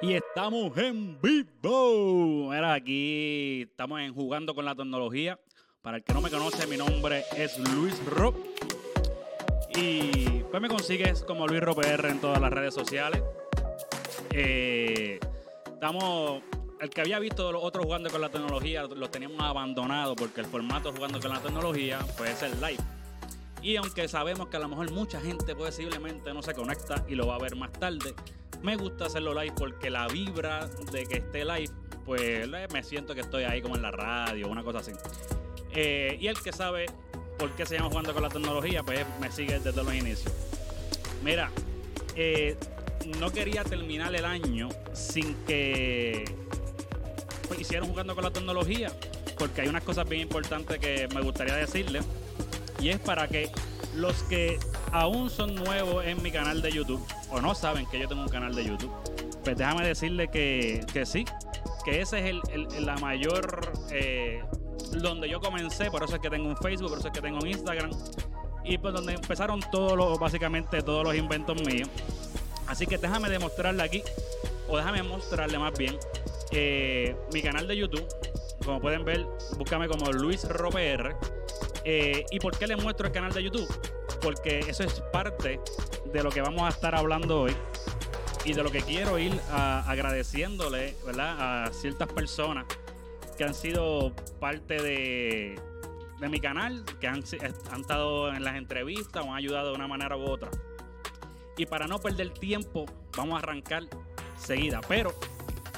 Y estamos en vivo. Mira, aquí estamos en Jugando con la Tecnología. Para el que no me conoce, mi nombre es Luis Rock. Y pues me consigues como Luis PR en todas las redes sociales. Eh, estamos. El que había visto los otros jugando con la tecnología, los teníamos abandonados porque el formato jugando con la tecnología es el live. Y aunque sabemos que a lo mejor mucha gente posiblemente no se conecta y lo va a ver más tarde, me gusta hacerlo live porque la vibra de que esté live, pues me siento que estoy ahí como en la radio, una cosa así. Eh, y el que sabe por qué se jugando con la tecnología, pues me sigue desde los inicios. Mira, eh, no quería terminar el año sin que pues, hicieran jugando con la tecnología, porque hay unas cosas bien importantes que me gustaría decirles. Y es para que los que aún son nuevos en mi canal de YouTube o no saben que yo tengo un canal de YouTube, pues déjame decirle que, sí, que ese es el, la mayor eh, donde yo comencé, por eso es que tengo un Facebook, por eso es que tengo un Instagram y pues donde empezaron todos los, básicamente todos los inventos míos. Así que déjame demostrarle aquí, o déjame mostrarle más bien, mi canal de YouTube. Como pueden ver, búscame como Luis Roper. Eh, ¿Y por qué le muestro el canal de YouTube? Porque eso es parte de lo que vamos a estar hablando hoy y de lo que quiero ir agradeciéndole ¿verdad? a ciertas personas que han sido parte de, mi canal, que han, han, estado en las entrevistas o han ayudado de una manera u otra. Y para no perder tiempo, vamos a arrancar seguida. Pero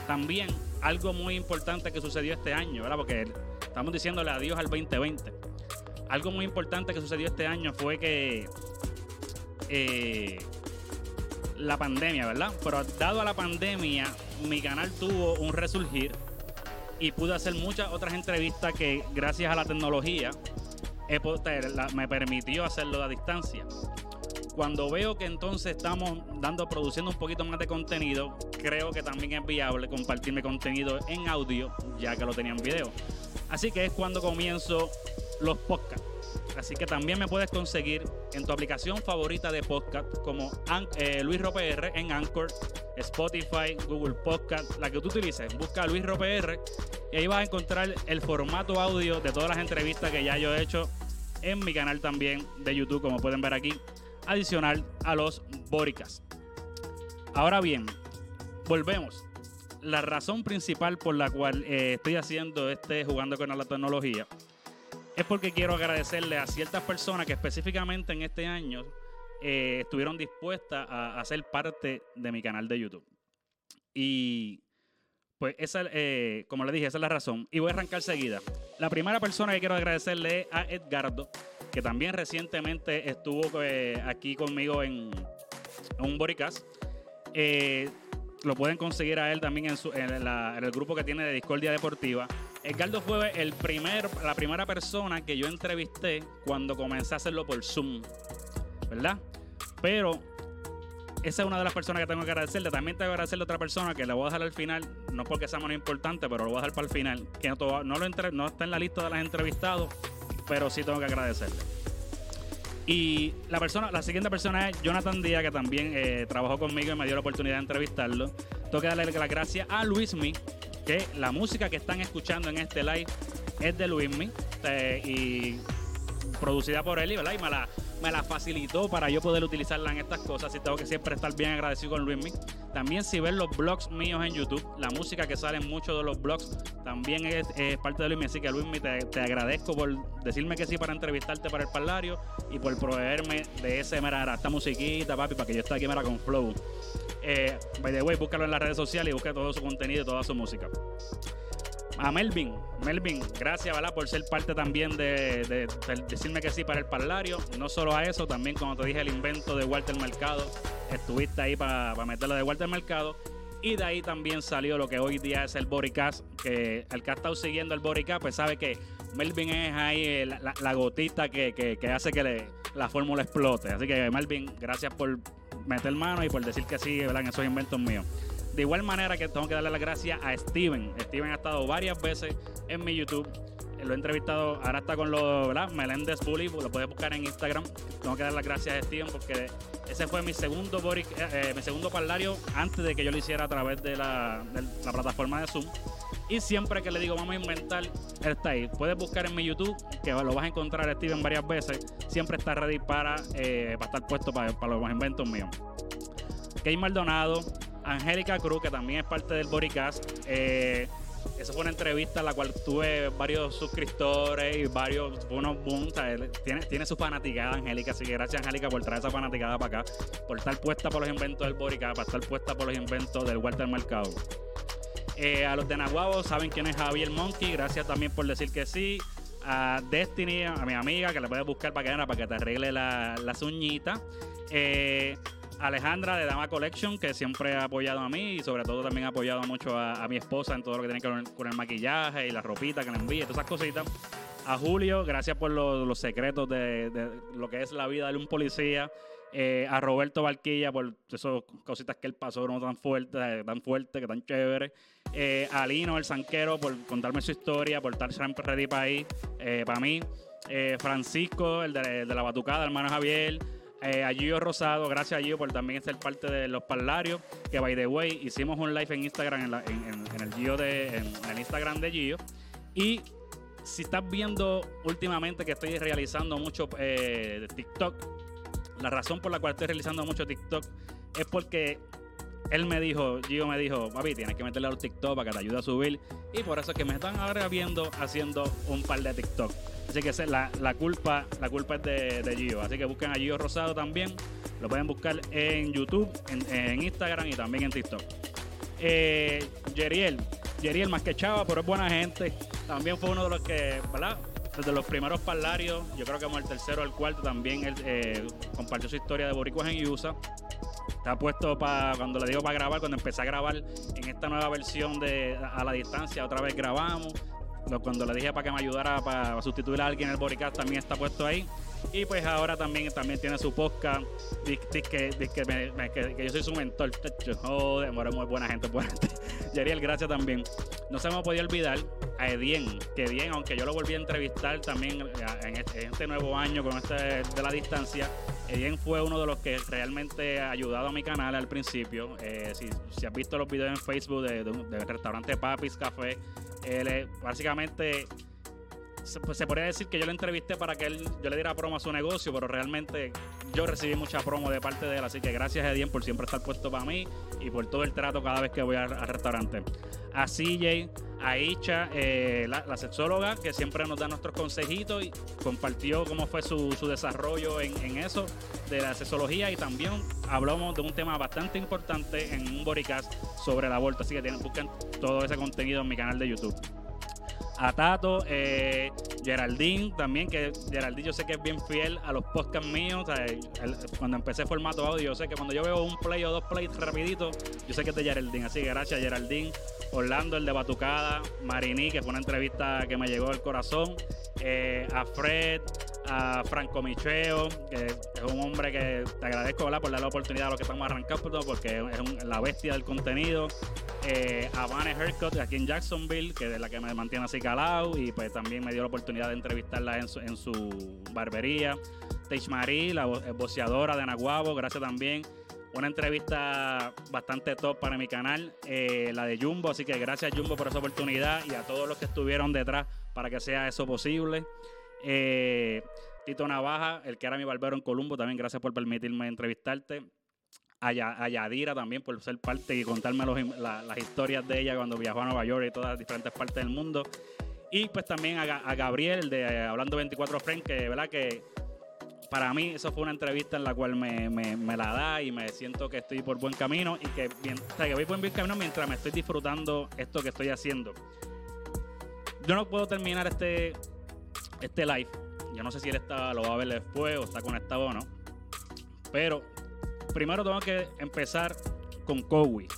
también algo muy importante que sucedió este año, ¿verdad? Porque estamos diciéndole adiós al 2020. Algo muy importante que sucedió este año fue que eh, la pandemia, ¿verdad? Pero dado a la pandemia, mi canal tuvo un resurgir y pude hacer muchas otras entrevistas que gracias a la tecnología me permitió hacerlo a distancia. Cuando veo que entonces estamos dando, produciendo un poquito más de contenido, creo que también es viable compartir mi contenido en audio, ya que lo tenía en video. Así que es cuando comienzo los podcasts. Así que también me puedes conseguir en tu aplicación favorita de podcast como eh, Luis en Anchor, Spotify, Google Podcast, la que tú utilices. Busca Luis RoPR y ahí vas a encontrar el formato audio de todas las entrevistas que ya yo he hecho en mi canal también de YouTube, como pueden ver aquí, adicional a los Boricas. Ahora bien, volvemos. La razón principal por la cual eh, estoy haciendo este jugando con la tecnología es porque quiero agradecerle a ciertas personas que específicamente en este año eh, estuvieron dispuestas a, ser parte de mi canal de YouTube. Y pues esa, eh, como le dije, esa es la razón. Y voy a arrancar seguida. La primera persona que quiero agradecerle es a Edgardo, que también recientemente estuvo eh, aquí conmigo en, un Boricas. lo pueden conseguir a él también en, en el grupo que tiene de Discordia Deportiva. Edgardo fue el la primera persona que yo entrevisté cuando comencé a hacerlo por Zoom, ¿verdad? Pero esa es una de las personas que tengo que agradecerle. También tengo que agradecerle a otra persona que le voy a dejar al final, no porque sea más importante, pero lo voy a dejar para el final, que no, lo no está en la lista de las entrevistados, pero sí tengo que agradecerle. Y la persona, la siguiente persona es Jonathan Díaz, que también eh, trabajó conmigo y me dio la oportunidad de entrevistarlo. Tengo que darle las gracias a Luismi, que la música que están escuchando en este live es de Luismi eh, y producida por él, ¿verdad? Y me la, me la facilitó para yo poder utilizarla en estas cosas. Y tengo que siempre estar bien agradecido con Luismi. También si ven los blogs míos en YouTube, la música que sale en muchos de los blogs también es, parte de Luismi. Así que Luismi, te, agradezco por decirme que sí para entrevistarte para el parlario y por proveerme de ese, mera, esta musiquita, papi, para que yo esté aquí, mera, con flow. Eh, by the way, búscalo en las redes sociales y busca todo su contenido y toda su música. A Melvin, Melvin, gracias por ser parte también de, decirme que sí para el parlario. No solo a eso, también como te dije, el invento de Walter Mercado. Estuviste ahí para meterlo de Walter Mercado. Y de ahí también salió lo que hoy día es el Boricast, que el que ha estado siguiendo el Boricast, pues sabe que Melvin es ahí la, gotita que, hace que la fórmula explote. Así que Melvin, gracias por meter mano y por decir que sí, ¿verdad? En esos inventos míos. De igual manera que tengo que darle las gracias a Steven. Steven ha estado varias veces en mi YouTube. Lo he entrevistado, ahora está con los, ¿verdad? Meléndez Bully, lo puedes buscar en Instagram. Tengo que dar las gracias a Steven porque ese fue mi segundo Boric, eh, eh, mi segundo parlario antes de que yo lo hiciera a través de la, plataforma de Zoom. Y siempre que le digo vamos a inventar, él está ahí. Puedes buscar en mi YouTube, que lo vas a encontrar Steven varias veces. Siempre está ready para, eh, estar puesto para, para los inventos míos. Kay Maldonado, Angélica Cruz, que también es parte del Bodycast. Eh, esa fue una entrevista en la cual tuve varios suscriptores y varios, unos boom, tiene, tiene su fanaticada Angélica, así que gracias Angélica por traer esa fanaticada para acá, por estar puesta por los inventos del Bodycast, para estar puesta por los inventos del Walter Mercado. Eh, a los de Nahuabo saben quién es Javier Monkey, gracias también por decir que sí. A Destiny, a mi amiga, que le puedes buscar para que, para que te arregle la, las uñitas. Eh, Alejandra de Dama Collection, que siempre ha apoyado a mí y sobre todo también ha apoyado mucho a, mi esposa en todo lo que tiene que ver con el maquillaje y la ropita que le envíe, todas esas cositas. A Julio, gracias por los, secretos de, lo que es la vida de un policía. Eh, a Roberto Barquilla por esas cositas que él pasó, no tan fuertes, tan fuerte, que tan chévere. Eh, a Lino, el sanquero, por contarme su historia, por estar siempre ready para ahí, eh, para mí. Francisco, el de la batucada, hermano Javier. Eh, a Gio Rosado, gracias a Gio por también ser parte de los parlarios. Que by the way, hicimos un live en Instagram, en, el Gio de, en, el Instagram de Gio. Y si estás viendo últimamente que estoy realizando mucho eh, TikTok, la razón por la cual estoy realizando mucho TikTok es porque él me dijo, Gio me dijo, papi, tienes que meterle a los TikTok para que te ayude a subir. Y por eso es que me están ahora viendo haciendo un par de TikTok. Así que la, la culpa, la culpa es de, de, Gio. Así que busquen a Gio Rosado también. Lo pueden buscar en YouTube, en, Instagram y también en TikTok. Eh, Yeriel, Yeriel más que chava, pero es buena gente. También fue uno de los que, ¿verdad? Desde los primeros parlarios, yo creo que como el tercero o el cuarto, también él eh, compartió su historia de boricuas en USA. Está puesto para, cuando le digo para grabar, cuando empecé a grabar en esta nueva versión de A la Distancia, otra vez grabamos cuando le dije para que me ayudara para sustituir a alguien en el Bodycast, también está puesto ahí. Y pues ahora también, también tiene su podcast, que, que, yo soy su mentor. Joder, muy buena gente, buena gente. Yeriel, gracias también. No se me podía olvidar a Edien, que bien, aunque yo lo volví a entrevistar también en este, este nuevo año con este de la distancia, Edien fue uno de los que realmente ha ayudado a mi canal al principio. Eh, si, has visto los videos en Facebook del de, restaurante Papis Café, él básicamente se, pues, se, podría decir que yo le entrevisté para que él, yo le diera promo a su negocio, pero realmente yo recibí mucha promo de parte de él, así que gracias Edien por siempre estar puesto para mí y por todo el trato cada vez que voy al, restaurante. A CJ, a Icha, eh, la, sexóloga, que siempre nos da nuestros consejitos y compartió cómo fue su, desarrollo en, eso de la sexología y también hablamos de un tema bastante importante en un bodycast sobre el aborto, así que tienen, busquen todo ese contenido en mi canal de YouTube a Tato, eh, Geraldine también, que Geraldine yo sé que es bien fiel a los podcasts míos. cuando empecé formato audio, yo sé que cuando yo veo un play o dos plays rapidito, yo sé que es de Geraldine. Así que gracias Geraldine. Orlando, el de Batucada, Marini, que fue una entrevista que me llegó al corazón, eh, a Fred, a Franco Micheo, que es un hombre que te agradezco por darle la oportunidad a los que estamos arrancando, porque es la bestia del contenido. Eh, a Vane Haircut aquí en Jacksonville, que es la que me mantiene así calado, y pues también me dio la oportunidad de entrevistarla en su, en su barbería. Teich Marie, la boceadora de Naguabo, gracias también. Una entrevista bastante top para mi canal, eh, la de Jumbo, así que gracias Jumbo por esa oportunidad y a todos los que estuvieron detrás para que sea eso posible. Eh, Tito Navaja, el que era mi barbero en Columbo, también gracias por permitirme entrevistarte. A, Yadira también por ser parte y contarme las historias de ella cuando viajó a Nueva York y todas las diferentes partes del mundo. Y pues también a, Gabriel de eh, Hablando 24 Friends, que verdad que para mí eso fue una entrevista en la cual me, la da y me siento que estoy por buen camino y que, que voy por buen camino mientras me estoy disfrutando esto que estoy haciendo. Yo no puedo terminar este, este live. Yo no sé si él está, lo va a ver después o está conectado o no. Pero primero tengo que empezar con Cowie.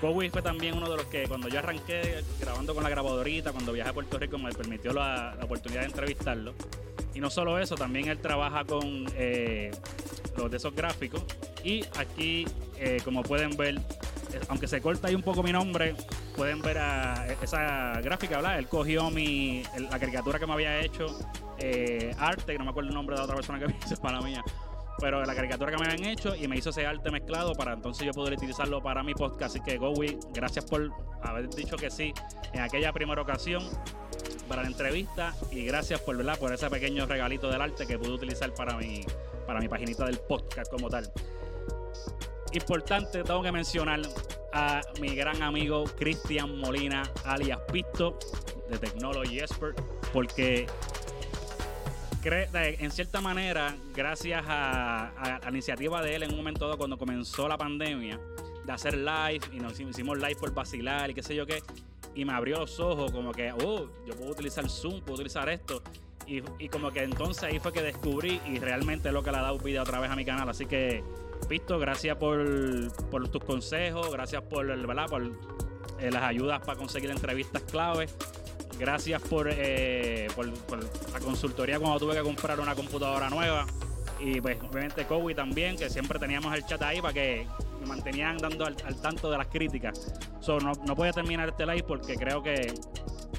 Cowie fue también uno de los que cuando yo arranqué grabando con la grabadorita, cuando viajé a Puerto Rico, me permitió la, oportunidad de entrevistarlo. Y no solo eso, también él trabaja con eh, los de esos gráficos. Y aquí, eh, como pueden ver, aunque se corta ahí un poco mi nombre, pueden ver a esa gráfica, ¿verdad? Él cogió mi, la caricatura que me había hecho, eh, arte, que no me acuerdo el nombre de la otra persona que me hizo, es para mía pero la caricatura que me habían hecho y me hizo ese arte mezclado para entonces yo poder utilizarlo para mi podcast. Así que Gowi, gracias por haber dicho que sí en aquella primera ocasión para la entrevista y gracias por, ¿verdad? por ese pequeño regalito del arte que pude utilizar para mi, para mi paginita del podcast como tal. Importante, tengo que mencionar a mi gran amigo Cristian Molina, alias Pisto, de Technology Expert, porque en cierta manera, gracias a, la iniciativa de él en un momento dado cuando comenzó la pandemia, de hacer live, y nos hicimos live por vacilar y qué sé yo qué, y me abrió los ojos como que, oh, yo puedo utilizar Zoom, puedo utilizar esto. Y, como que entonces ahí fue que descubrí y realmente es lo que le ha dado vida otra vez a mi canal. Así que, Pisto, gracias por, por tus consejos, gracias por, ¿verdad? por eh, las ayudas para conseguir entrevistas claves. Gracias eh, por, por, la consultoría cuando tuve que comprar una computadora nueva. Y pues obviamente Kobe también, que siempre teníamos el chat ahí para que me mantenían dando al, tanto de las críticas. So, no, no voy a terminar este live porque creo que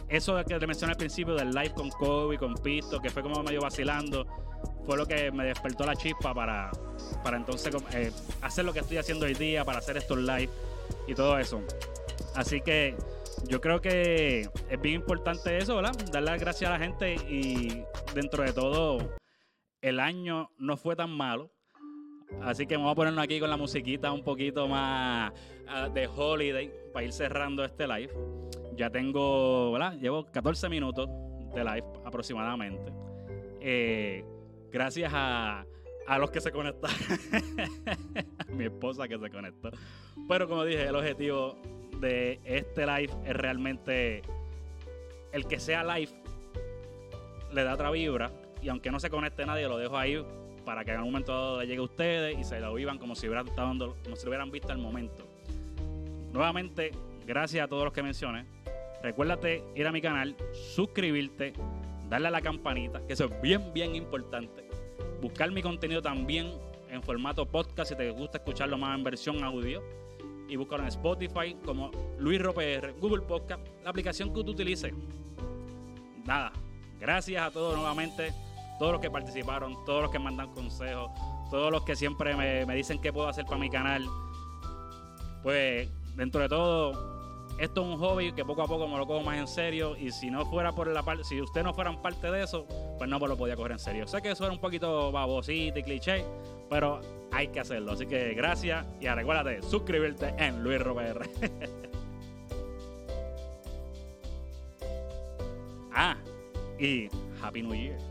eso que te mencioné al principio del live con Kobe, con Pisto, que fue como medio vacilando, fue lo que me despertó la chispa para, para entonces eh, hacer lo que estoy haciendo hoy día, para hacer estos live y todo eso. Así que yo creo que es bien importante eso, ¿verdad? Dar las gracias a la gente y dentro de todo el año no fue tan malo. Así que vamos a ponernos aquí con la musiquita un poquito más ah, de holiday para ir cerrando este live. Ya tengo, ¿verdad? Llevo 14 minutos de live aproximadamente. Eh, gracias a, a los que se conectaron. Mi esposa que se conectó. Pero como dije, el objetivo de este live es realmente el que sea live le da otra vibra y aunque no se conecte nadie lo dejo ahí para que en algún momento llegue a ustedes y se lo vivan como si hubieran como si lo hubieran visto al momento. Nuevamente, gracias a todos los que mencioné. Recuérdate ir a mi canal, suscribirte, darle a la campanita, que eso es bien, bien importante. Buscar mi contenido también en formato podcast si te gusta escucharlo más en versión audio y búscalo en Spotify como Luis RoPR, Google Podcast, la aplicación que tú utilices. Nada, gracias a todos nuevamente, todos los que participaron, todos los que mandan consejos, todos los que siempre me, me dicen qué puedo hacer para mi canal. Pues dentro de todo, esto es un hobby que poco a poco me lo cojo más en serio y si no fuera por la parte, si ustedes no fueran parte de eso, pues no me lo podía coger en serio. Sé que eso era un poquito babosito y cliché, pero hay que hacerlo. Así que gracias y recuérdate suscribirte en Luis Robert. ah, y Happy New Year.